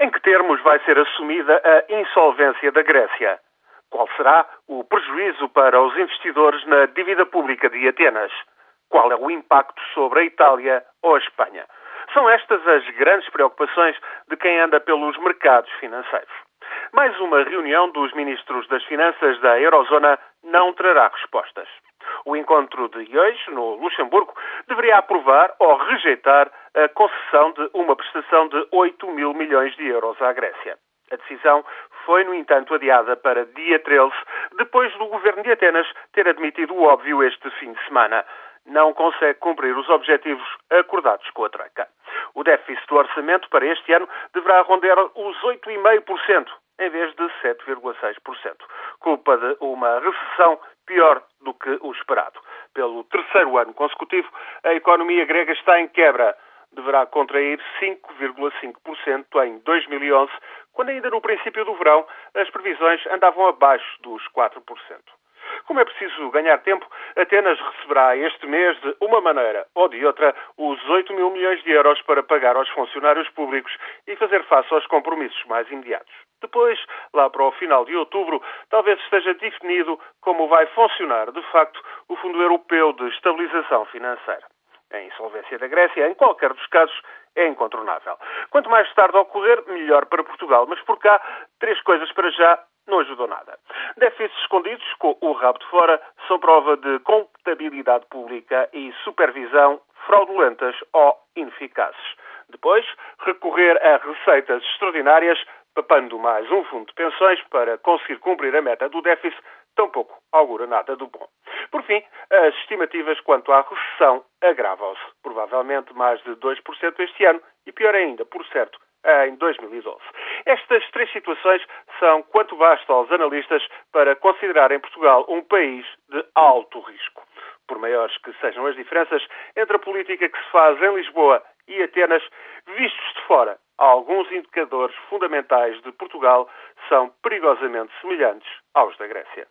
Em que termos vai ser assumida a insolvência da Grécia? Qual será o prejuízo para os investidores na dívida pública de Atenas? Qual é o impacto sobre a Itália ou a Espanha? São estas as grandes preocupações de quem anda pelos mercados financeiros. Mais uma reunião dos ministros das Finanças da Eurozona não trará respostas. O encontro de hoje, no Luxemburgo, deveria aprovar ou rejeitar a concessão de uma prestação de 8 mil milhões de euros à Grécia. A decisão foi, no entanto, adiada para dia 13, depois do governo de Atenas ter admitido o óbvio este fim de semana. Não consegue cumprir os objetivos acordados com a Troika. O déficit do orçamento para este ano deverá rondar os 8,5%, em vez de 7,6%. Culpa de uma recessão pior do que o esperado. Pelo terceiro ano consecutivo, a economia grega está em quebra. Deverá contrair 5,5% em 2011, quando ainda no princípio do verão as previsões andavam abaixo dos 4%. Como é preciso ganhar tempo, Atenas receberá este mês, de uma maneira ou de outra, os 8 mil milhões de euros para pagar aos funcionários públicos e fazer face aos compromissos mais imediatos. Depois, lá para o final de outubro, talvez esteja definido como vai funcionar, de facto, o Fundo Europeu de Estabilização Financeira. A insolvência da Grécia, em qualquer dos casos, é incontornável. Quanto mais tarde ocorrer, melhor para Portugal. Mas por cá, três coisas para já não ajudou nada. Déficits escondidos, com o rabo de fora, são prova de contabilidade pública e supervisão fraudulentas ou ineficazes. Depois, recorrer a receitas extraordinárias, papando mais um fundo de pensões para conseguir cumprir a meta do déficit, tampouco augura nada do bom. Por fim, as estimativas quanto à recessão agravam-se. Provavelmente mais de 2% este ano e, pior ainda, por certo, em 2012. Estas três situações são quanto basta aos analistas para considerarem Portugal um país de alto risco. Por maiores que sejam as diferenças entre a política que se faz em Lisboa e Atenas, vistos de fora, alguns indicadores fundamentais de Portugal são perigosamente semelhantes aos da Grécia.